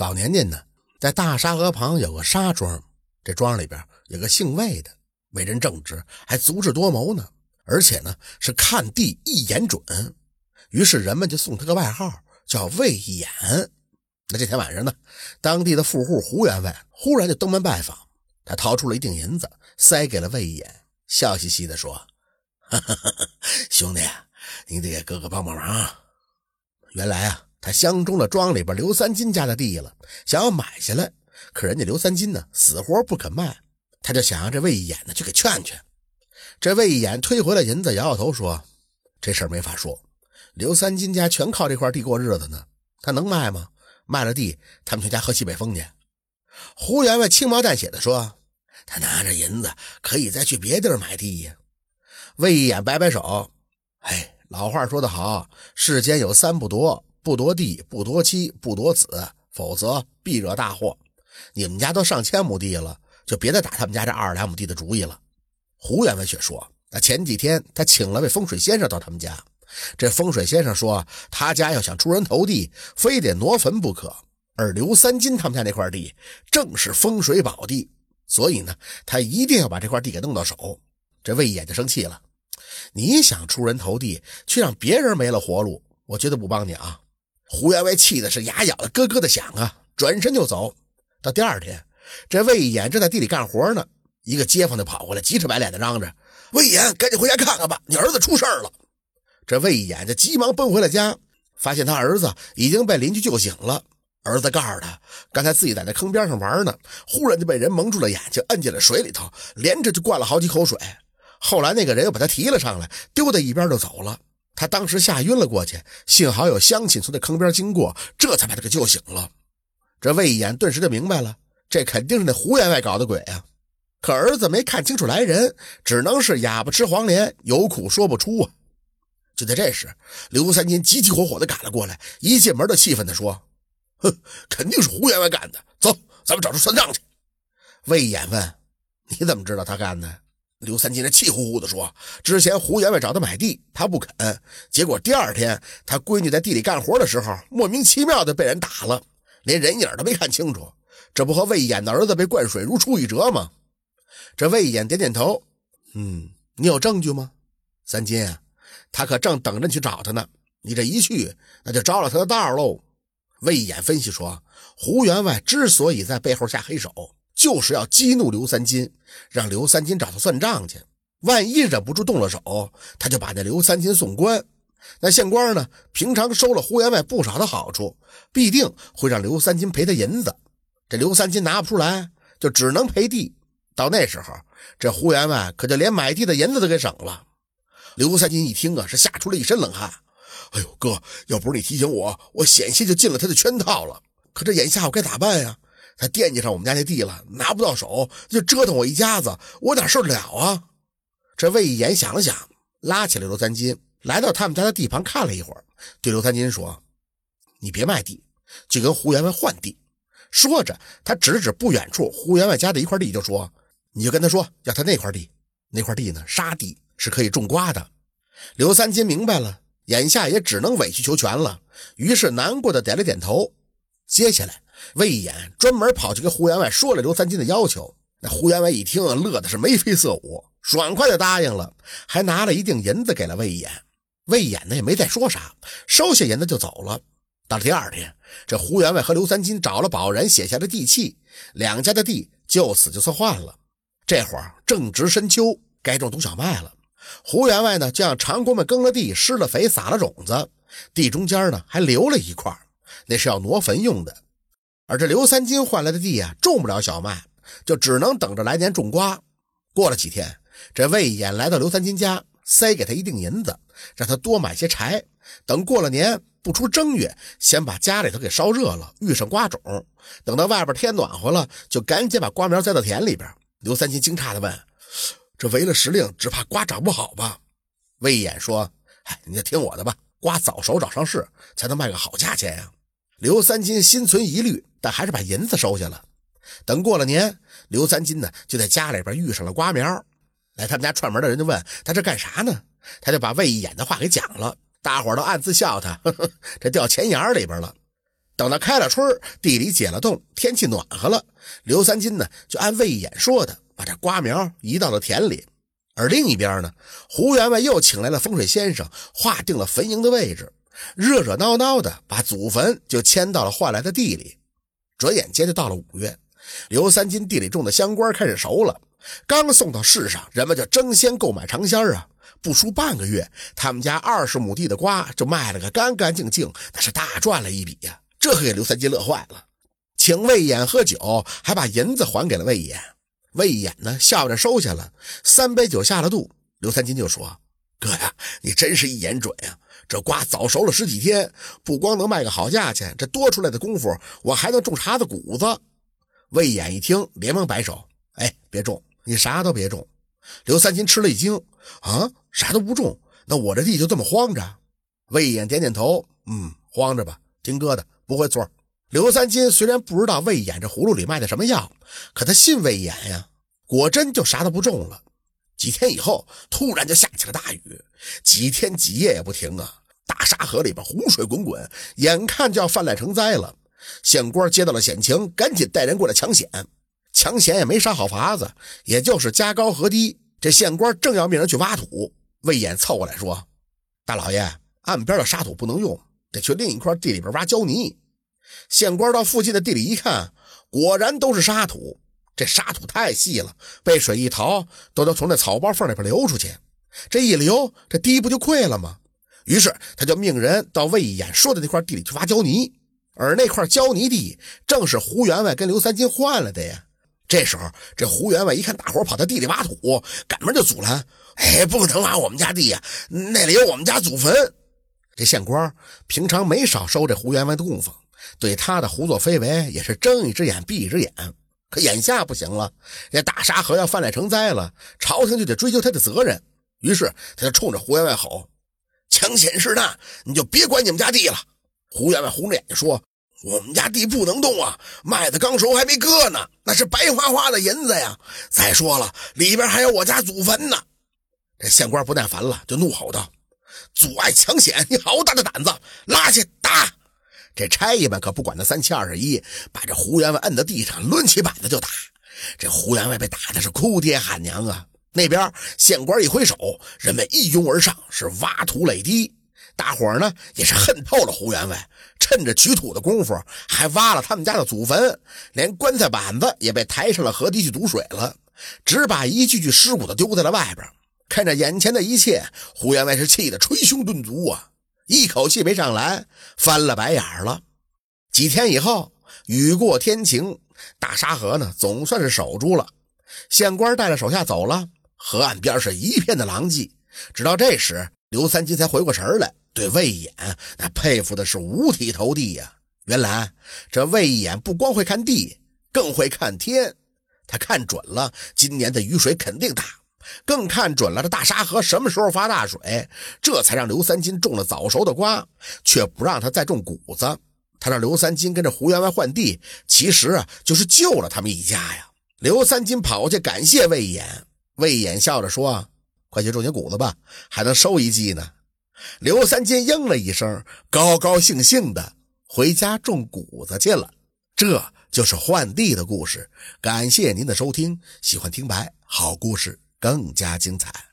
早年间呢，在大沙河旁有个沙庄，这庄里边有个姓魏的，为人正直，还足智多谋呢，而且呢是看地一眼准。于是人们就送他个外号，叫魏一眼。那这天晚上呢，当地的富户胡员外忽然就登门拜访，他掏出了一锭银子，塞给了魏一眼，笑嘻嘻地说：“ 兄弟，你得给哥哥帮帮忙。原来啊，他相中了庄里边刘三金家的地了，想要买下来，可人家刘三金呢，死活不肯卖。他就想让这魏一眼呢去给劝劝。这魏一眼推回了银子，摇摇头说：这事儿没法说。刘三金家全靠这块地过日子呢，他能卖吗？”卖了地，他们全家喝西北风去。胡员外轻描淡写的说：“他拿着银子可以再去别地买地呀。”魏一眼摆摆手：“哎，老话说得好，世间有三不夺：不夺地，不夺妻，不夺子，否则必惹大祸。你们家都上千亩地了，就别再打他们家这二十来亩地的主意了。”胡员外却说：“那前几天他请了位风水先生到他们家。”这风水先生说，他家要想出人头地，非得挪坟不可。而刘三金他们家那块地正是风水宝地，所以呢，他一定要把这块地给弄到手。这魏眼就生气了：“你想出人头地，却让别人没了活路，我绝对不帮你啊！”胡员外气的是牙咬的咯咯的响啊，转身就走。到第二天，这魏眼正在地里干活呢，一个街坊就跑过来，急赤白脸的嚷着：“魏眼，赶紧回家看看吧，你儿子出事了！”这魏眼就急忙奔回了家，发现他儿子已经被邻居救醒了。儿子告诉他，刚才自己在那坑边上玩呢，忽然就被人蒙住了眼睛，摁进了水里头，连着就灌了好几口水。后来那个人又把他提了上来，丢在一边就走了。他当时吓晕了过去，幸好有乡亲从那坑边经过，这才把他给救醒了。这魏延顿时就明白了，这肯定是那胡员外搞的鬼啊！可儿子没看清楚来人，只能是哑巴吃黄连，有苦说不出啊。就在这时，刘三金急急火火地赶了过来，一进门就气愤地说：“哼，肯定是胡员外干的，走，咱们找他算账去。”魏延问：“你怎么知道他干的？”刘三金这气呼呼地说：“之前胡员外找他买地，他不肯，结果第二天他闺女在地里干活的时候，莫名其妙的被人打了，连人影都没看清楚，这不和魏延的儿子被灌水如出一辙吗？”这魏延点点头：“嗯，你有证据吗？三金啊。”他可正等着去找他呢，你这一去，那就着了他的道喽。魏延分析说，胡员外之所以在背后下黑手，就是要激怒刘三金，让刘三金找他算账去。万一忍不住动了手，他就把那刘三金送官。那县官呢，平常收了胡员外不少的好处，必定会让刘三金赔他银子。这刘三金拿不出来，就只能赔地。到那时候，这胡员外可就连买地的银子都给省了。刘三金一听啊，是吓出了一身冷汗。哎呦，哥，要不是你提醒我，我险些就进了他的圈套了。可这眼下我该咋办呀？他惦记上我们家那地了，拿不到手就折腾我一家子，我哪受得了啊？这魏一言想了想，拉起了刘三金，来到他们家的地盘看了一会儿，对刘三金说：“你别卖地，就跟胡员外换地。”说着，他指指不远处胡员外家的一块地，就说：“你就跟他说，要他那块地，那块地呢，沙地。”是可以种瓜的。刘三金明白了，眼下也只能委曲求全了，于是难过的点了点头。接下来，魏延专门跑去跟胡员外说了刘三金的要求。那胡员外一听啊，乐的是眉飞色舞，爽快的答应了，还拿了一锭银子给了魏延。魏延呢也没再说啥，收下银子就走了。到了第二天，这胡员外和刘三金找了保人写下了地契，两家的地就此就算换了。这会儿正值深秋，该种冬小麦了。胡员外呢，就让长工们耕了地，施了肥，撒了种子，地中间呢还留了一块，那是要挪坟用的。而这刘三金换来的地啊，种不了小麦，就只能等着来年种瓜。过了几天，这魏延来到刘三金家，塞给他一锭银子，让他多买些柴，等过了年不出正月，先把家里头给烧热了，遇上瓜种，等到外边天暖和了，就赶紧把瓜苗栽到田里边。刘三金惊诧地问。这违了时令，只怕瓜长不好吧？魏延说：“哎，你就听我的吧，瓜早熟早上市，才能卖个好价钱呀。”刘三金心存疑虑，但还是把银子收下了。等过了年，刘三金呢就在家里边遇上了瓜苗。来他们家串门的人就问他这干啥呢？他就把魏延的话给讲了，大伙都暗自笑他，呵呵，这掉钱眼里边了。等到开了春地里解了冻，天气暖和了，刘三金呢就按魏延说的，把这瓜苗移到了田里。而另一边呢，胡员外又请来了风水先生，划定了坟茔的位置，热热闹闹的把祖坟就迁到了换来的地里。转眼间就到了五月，刘三金地里种的香瓜开始熟了，刚送到市上，人们就争先购买尝鲜啊。不出半个月，他们家二十亩地的瓜就卖了个干干净净，那是大赚了一笔呀！这可给刘三金乐坏了，请魏延喝酒，还把银子还给了魏延。魏延呢，笑着收下了三杯酒，下了肚。刘三金就说：“哥呀，你真是一眼准呀！这瓜早熟了十几天，不光能卖个好价钱，这多出来的功夫，我还能种茬子谷子。”魏延一听，连忙摆手：“哎，别种，你啥都别种。”刘三金吃了一惊：“啊，啥都不种？那我这地就这么荒着？”魏延点点头：“嗯，荒着吧，听哥的，不会错。”刘三金虽然不知道魏延这葫芦里卖的什么药，可他信魏延呀，果真就啥都不种了。几天以后，突然就下起了大雨，几天几夜也不停啊！沙河里边洪水滚滚，眼看就要泛滥成灾了。县官接到了险情，赶紧带人过来抢险。抢险也没啥好法子，也就是加高河堤。这县官正要命人去挖土，魏延凑过来说：“大老爷，岸边的沙土不能用，得去另一块地里边挖胶泥。”县官到附近的地里一看，果然都是沙土。这沙土太细了，被水一淘，都能从这草包缝里边流出去。这一流，这堤不就溃了吗？于是他就命人到魏延说的那块地里去挖胶泥，而那块胶泥地正是胡员外跟刘三金换了的呀。这时候，这胡员外一看大伙跑到地里挖土，赶忙就阻拦：“哎，不能挖我们家地呀，那里有我们家祖坟。”这县官平常没少收这胡员外的供奉。对他的胡作非为也是睁一只眼闭一只眼，可眼下不行了，这大沙河要泛滥成灾了，朝廷就得追究他的责任。于是他就冲着胡员外吼：“抢险是大，你就别管你们家地了。”胡员外红着眼睛说：“我们家地不能动啊，麦子刚熟还没割呢，那是白花花的银子呀。再说了，里边还有我家祖坟呢。”这县官不耐烦了，就怒吼道：“阻碍抢险，你好大的胆子！拉去打！”这差役们可不管那三七二十一，把这胡员外摁到地上，抡起板子就打。这胡员外被打的是哭爹喊娘啊！那边县官一挥手，人们一拥而上，是挖土垒堤。大伙呢也是恨透了胡员外，趁着取土的功夫，还挖了他们家的祖坟，连棺材板子也被抬上了河堤去堵水了，只把一具具尸骨都丢在了外边。看着眼前的一切，胡员外是气得捶胸顿足啊！一口气没上来，翻了白眼了。几天以后，雨过天晴，大沙河呢总算是守住了。县官带着手下走了，河岸边是一片的狼藉。直到这时，刘三金才回过神来，对魏延那佩服的是五体投地呀。原来这魏延不光会看地，更会看天。他看准了，今年的雨水肯定大。更看准了这大沙河什么时候发大水，这才让刘三金种了早熟的瓜，却不让他再种谷子。他让刘三金跟着胡员外换地，其实啊就是救了他们一家呀。刘三金跑去感谢魏延，魏延笑着说：“快去种些谷子吧，还能收一季呢。”刘三金应了一声，高高兴兴的回家种谷子去了。这就是换地的故事。感谢您的收听，喜欢听白好故事。更加精彩。